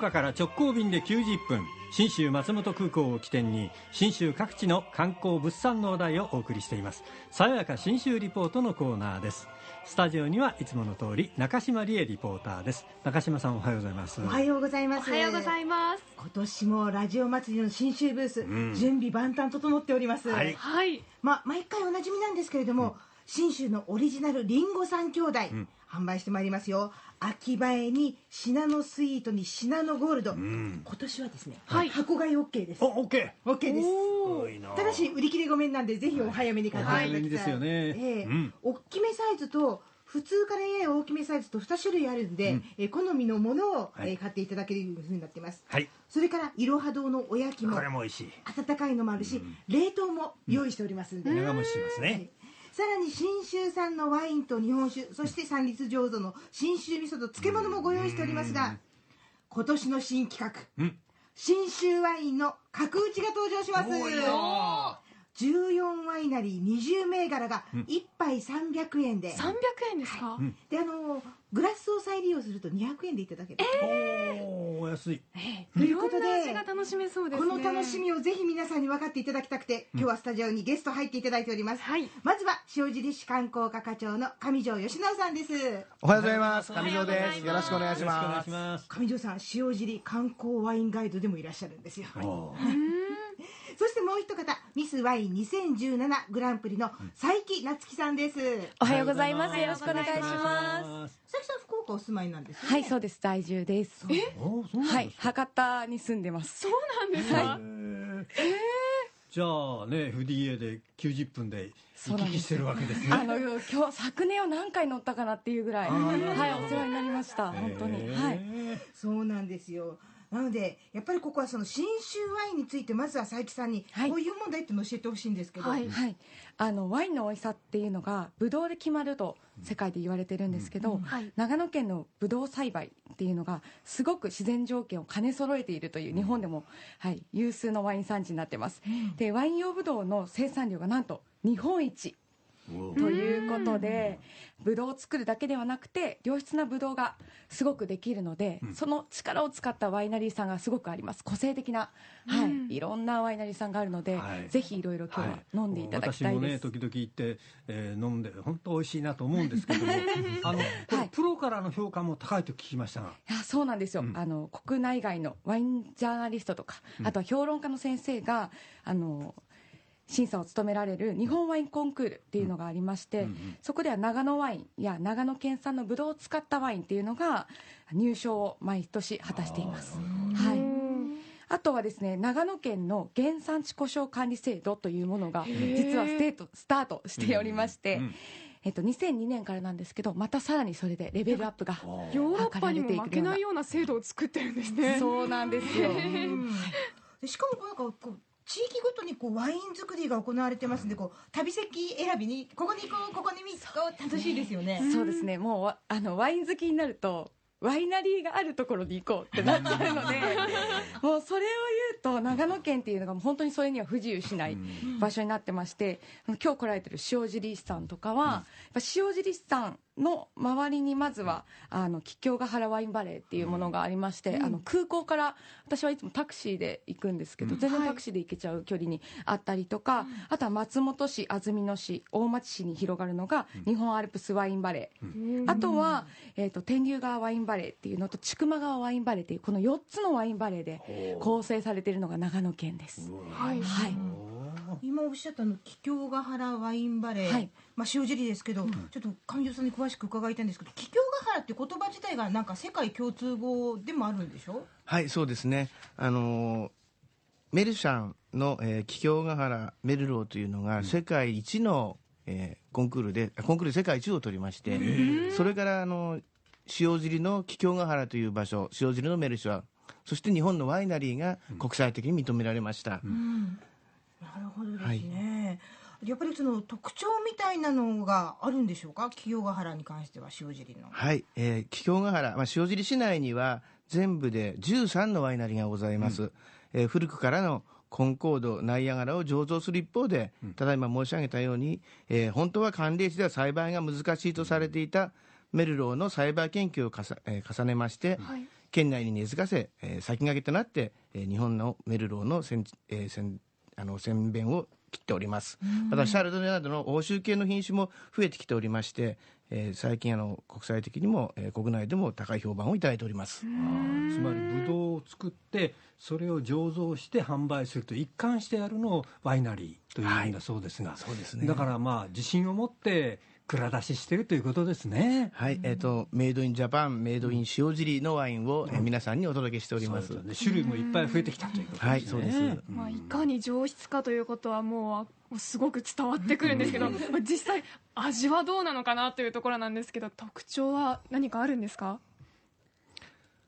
福岡から直行便で90分信州松本空港を起点に信州各地の観光物産のお題をお送りしています。さやか信州リポートのコーナーです。スタジオにはいつもの通り中島理恵リポーターです。中島さんおはようございます。おはようございます。おはようございます。今年もラジオ祭りの新州ブース、ん準備万端整っております、はいはいまあ毎回おなじみなんですけれども、信州のオリジナルりんご三兄弟、販売してまいりますよ。秋葉えにシナノスイートにシナノゴールド、今年はですね、はい。箱買い OK です。おオッケ OK です。ただし売り切れごめんなんでぜひお早めに買っていただきたい、お早めにですよね。ええ。うん。大きめサイズと普通からやや大きめサイズと2種類あるんで、えー好みのものを、はい。えー買っていただけるふうになってます。はい。それからいろは堂のおやきもこれも美味しい。温かいのもあるし、冷凍も用意しておりますんで、長持ちしますはい。ねさらに信州産のワインと日本酒そして三立醸造の信州味噌と漬物もご用意しておりますが今年の新企画うん。信州ワインの角打ちが登場します14ワイナリー20銘柄が1杯300円で、300円ですか、であのグラスを再利用すると200円でいただける、おお安い。ということでいろんな味が楽しめそうですこねの楽しみをぜひ皆さんに分かっていただきたくて、今日はスタジオにゲスト入っていただいております、はい。まずは塩尻市観光課課長の上条義直さんです。おはようございます。上条です。よろしくお願いします。いします上条さん塩尻観光ワインガイドでもいらっしゃるんですよ。おーそしてもう一方ミスワイン2017グランプリの佐伯夏樹さんです。おはようございます。よろしくお願いします。佐伯さん福岡お住まいなんですよね。はい、そうです。在住です。おーそうなんはい、博多に住んでます。そうなんですか、じゃあね FDA で90分で行き来してるわけですね。あの今日昨年は何回乗ったかなっていうぐらい、はい、お世話になりました。本当に、はい。そうなんですよなのでやっぱりここはその信州ワインについてまずは佐伯さんにはい。こういう問題っていうのを教えてほしいんですけど、はいはい、あのワインの美味しさっていうのがブドウで決まると世界で言われてるんですけど、はい。長野県のブドウ栽培っていうのがすごく自然条件を兼ね揃えているという日本でも、はい、有数のワイン産地になってます、でワイン用ブドウの生産量がなんと日本一ということでブドウを作るだけではなくて良質なブドウがすごくできるので、その力を使ったワイナリーさんがすごくあります。個性的な、はい、いろんなワイナリーさんがあるので、はい。ぜひいろいろ今日は飲んでいただきたいです、私もね時々行って、えー飲んで本当美味しいなと思うんですけども あのこれ、はいプロからの評価も高いと聞きましたがいやそうなんですよ、うん。あの国内外のワインジャーナリストとか、あとは評論家の先生があの審査を務められる日本ワインコンクールっていうのがありまして、そこでは長野ワインや長野県産のブドウを使ったワインっていうのが入賞を毎年果たしています。はい。あとはですね長野県の原産地故障管理制度というものが実はステートスタートしておりまして、うんえっと、2002年からなんですけどまたさらにそれでレベルアップがヨーロッパにも負けないような制度を作ってるんですね。そうなんですよ。でしかもなんかこう地域ごとにこうワイン作りが行われてますんでこう旅先選びにここに行こうここに行こう楽しいですよねそうですね。もうわあのワイン好きになると。ワイナリーがあるところに行こうってなっちゃうのでもうそれを言うと長野県っていうのが本当にそれには不自由しない場所になってまして今日来られてる塩尻市さんとかは、やっぱ塩尻市さんの周りにまずはあの桔梗ヶ原ワインバレーっていうものがありまして、あの空港から私はいつもタクシーで行くんですけど、全然タクシーで行けちゃう距離にあったりとか、あとは松本市安曇野市大町市に広がるのが日本アルプスワインバレー、あとは、えー、と天竜川ワインバレーっていうのと千曲川ワインバレーっていうこの4つのワインバレーで構成されているのが長野県です。はい。はい。今おっしゃったあの桔梗ヶ原ワインバレー、はい。まあ塩尻ですけど、ちょっと上条さんに詳しく伺いたいんですけど桔梗ヶ原って言葉自体がなんか世界共通語でもあるんでしょ？はい、そうですね。あのーメルシャンの、えー、桔梗ヶ原メルローというのが世界一の、えーコンクールであコンクールで世界一を取りまして、それからあの塩尻の桔梗ヶ原という場所塩尻のメルシャンそして日本のワイナリーが国際的に認められました、なるほどですね、やっぱりその特徴みたいなのがあるんでしょうか？桔梗ヶ原に関しては塩尻の。はい、えー、桔梗ヶ原、まあ、塩尻市内には全部で13のワイナリーがございます、えー古くからのコンコード、ナイアガラを醸造する一方で、ただいま申し上げたように、えー本当は寒冷地では栽培が難しいとされていたメルローの栽培研究をかさ、えー重ねまして、はい。県内に根付かせ、えー先駆けとなって、えー日本のメルローの選,、えー選あの選弁を切っております。またシャルドネなどの欧州系の品種も増えてきておりまして、えー最近あの国際的にも、えー国内でも高い評判をいただいております。つまりブドウを作ってそれを醸造して販売すると一貫してやるのをワイナリーというんだそうですが、そうですね。だからまあ自信を持って蔵出ししてるということですね。はい、えっ、とメイドインジャパンメイドイン塩尻のワインを、えー皆さんにお届けしております。ね。種類もいっぱい増えてきたということですね。はいそうです。まあ、いかに上質かということはもうすごく伝わってくるんですけど、まあ実際味はどうなのかなというところなんですけど特徴は何かあるんですか？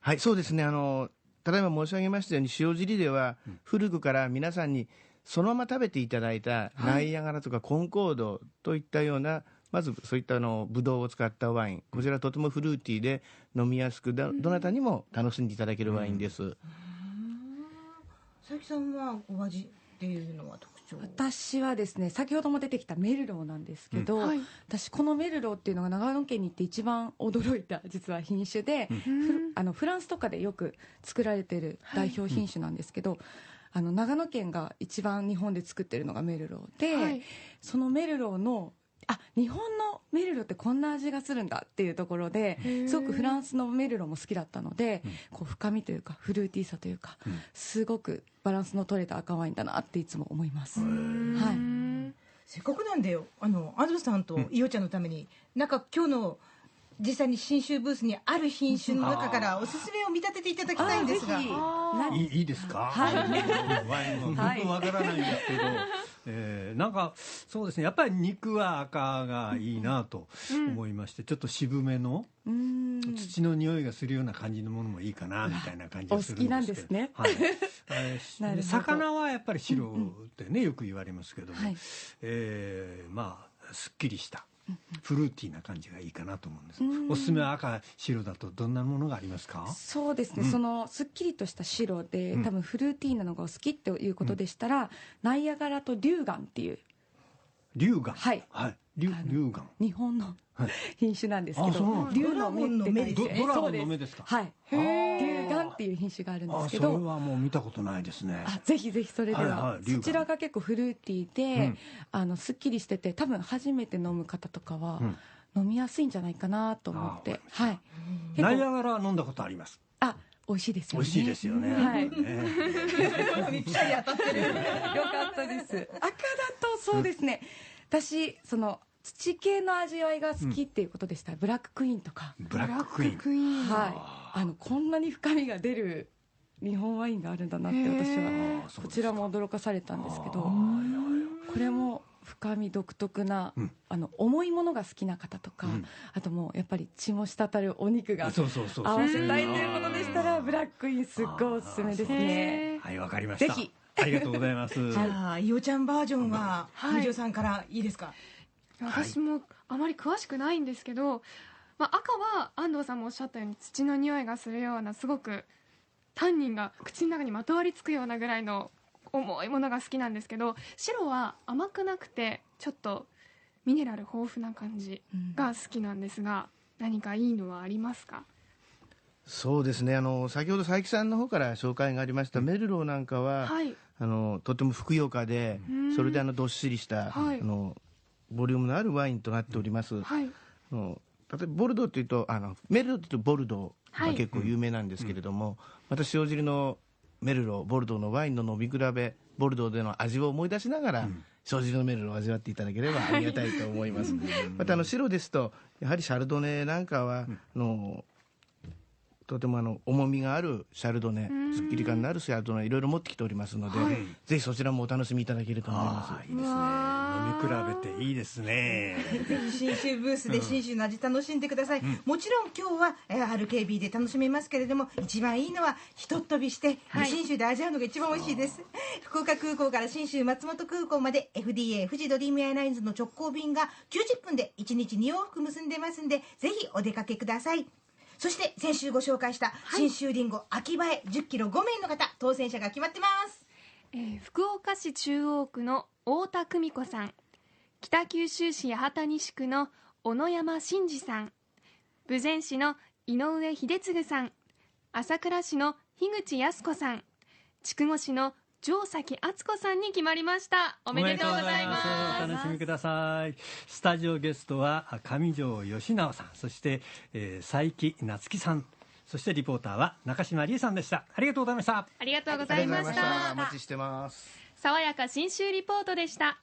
はい、そうですね。あの、ただいま申し上げましたように、塩尻では、古くから皆さんにそのまま食べていただいた、ナイアガラとかコンコードといったような、まずそういったあの、ブドウを使ったワイン。こちらとてもフルーティーで飲みやすく、だどなたにも楽しんでいただけるワインです。佐伯さんはお味っていうのは特徴？私はですね先ほども出てきたメルローなんですけど、うん。はい。私このメルローっていうのが長野県に行って一番驚いた実は品種で、フあのフランスとかでよく作られてる代表品種なんですけど、あの長野県が一番日本で作ってるのがメルローで、はい。そのメルローのあ日本のメルローってこんな味がするんだっていうところでー。すごくフランスのメルローも好きだったので、こう深みというかフルーティーさというか、すごくバランスの取れた赤ワインだなっていつも思います。はい。うんせっかくなんでよあの安藤さんと伊代ちゃんのために、なんか今日の実際に新州ブースにある品種の中からおすすめを見立てていただきたいんですが。いいいいですか、はい。ワインは僕わからないんですけど、えーなんかそうですね。やっぱり肉は赤がいいなと思いまして、ちょっと渋めの土の匂いがするような感じのものもいいかなみたいな感じがするんですけど。お好きなんですね。はい。魚はやっぱり白ってね、よく言われますけども、はい。えーまあすっきりしたフルーティーな感じがいいかなと思うんです。うん。おすすめは赤白だとどんなものがありますか？そうですね、そのすっきりとした白で、うん。多分フルーティーなのがお好きっていうことでしたら、ナイアガラと龍眼っていう。龍眼はい。はい。龍あの龍眼日本のはい。品種なんですけあそうなんですど龍の目って書いてドドラゴンの目ですか？はい。龍眼っていう品種があるんであすけど。それはもう見たことないですね。あぜひぜひそれでは、はいはいそちらが結構フルーティーで、うん。あのすっきりしてて多分初めて飲む方とかは、うん。飲みやすいんじゃないかなと思って。はい。ナイアガラは飲んだことあります。あ美味しいですよね。美味しいですよね。はい。ね。ぴったり当たってる。よかったです。赤だとそうですね。私その土系の味わいが好きっていうことでした。ら、ブラッククイーンとか、ブラッククイーン。はいこんなに深みが出る日本ワインがあるんだなって私へはーこちらも驚かされたんですけどこれも深み独特な、うん。あの重いものが好きな方とか、うん。あともうやっぱり血も滴るお肉が合わせたいということでしたらブラッククイーンすっごいおすすめですね。はいわかりました。ぜひ。ありがとうございます。じゃあ伊代ちゃんバージョンははい。伊代さんからいいですか？私もあまり詳しくないんですけど、まあ、赤は安藤さんもおっしゃったように土の匂いがするようなすごくタンニンが口の中にまとわりつくようなぐらいの重いものが好きなんですけど白は甘くなくてちょっとミネラル豊富な感じが好きなんですが、何かいいのはありますか？そうですね。あの先ほど佐伯さんの方から紹介がありました、メルローなんかは、はい。あのとてもふくよかでうん。それであのどっしりした、はい。あのボリュームのあるワインとなっております、はい。あの例えばボルドーっていうとあのメルローっていうとボルドーはい。が結構有名なんですけれども、また塩尻のメルローボルドーのワインの飲み比べボルドーでの味を思い出しながら、塩尻のメルローを味わっていただければありがたいと思います。またあの白ですとやはりシャルドネなんかは、あのとてもあの重みがあるシャルドネすっきり感のあるシャルドネいろいろ持ってきておりますので、ぜひそちらもお楽しみいただけると思います。いいですね。飲み比べていいですね。ぜひ新州ブースで新州の味楽しんでください、もちろん今日はえー RKB で楽しめますけれども一番いいのはひとっ飛びして、はい。新州で味わうのが一番美味しいです。福岡空港から新州松本空港まで FDA 富士ドリームエアラインズの直行便が90分で1日2往復結んでますんでぜひお出かけくださいそして先週ご紹介した新州りんご秋葉え1 0キロ5名の方当選者が決まってます。えー福岡市中央区の太田久美子さん北九州市八幡西区の小野山真嗣さん豊前市の井上秀次さん朝倉市の樋口靖子さん筑後市の城崎敦子さんに決まりました。おめでとうございます。お楽しみくださいスタジオゲストは上条義直さん。そして、えー、佐伯夏樹さん。そしてリポーターは中島理恵さんでした。ありがとうございました。ありがとうございました。お待ちしてます。爽やか新州リポートでした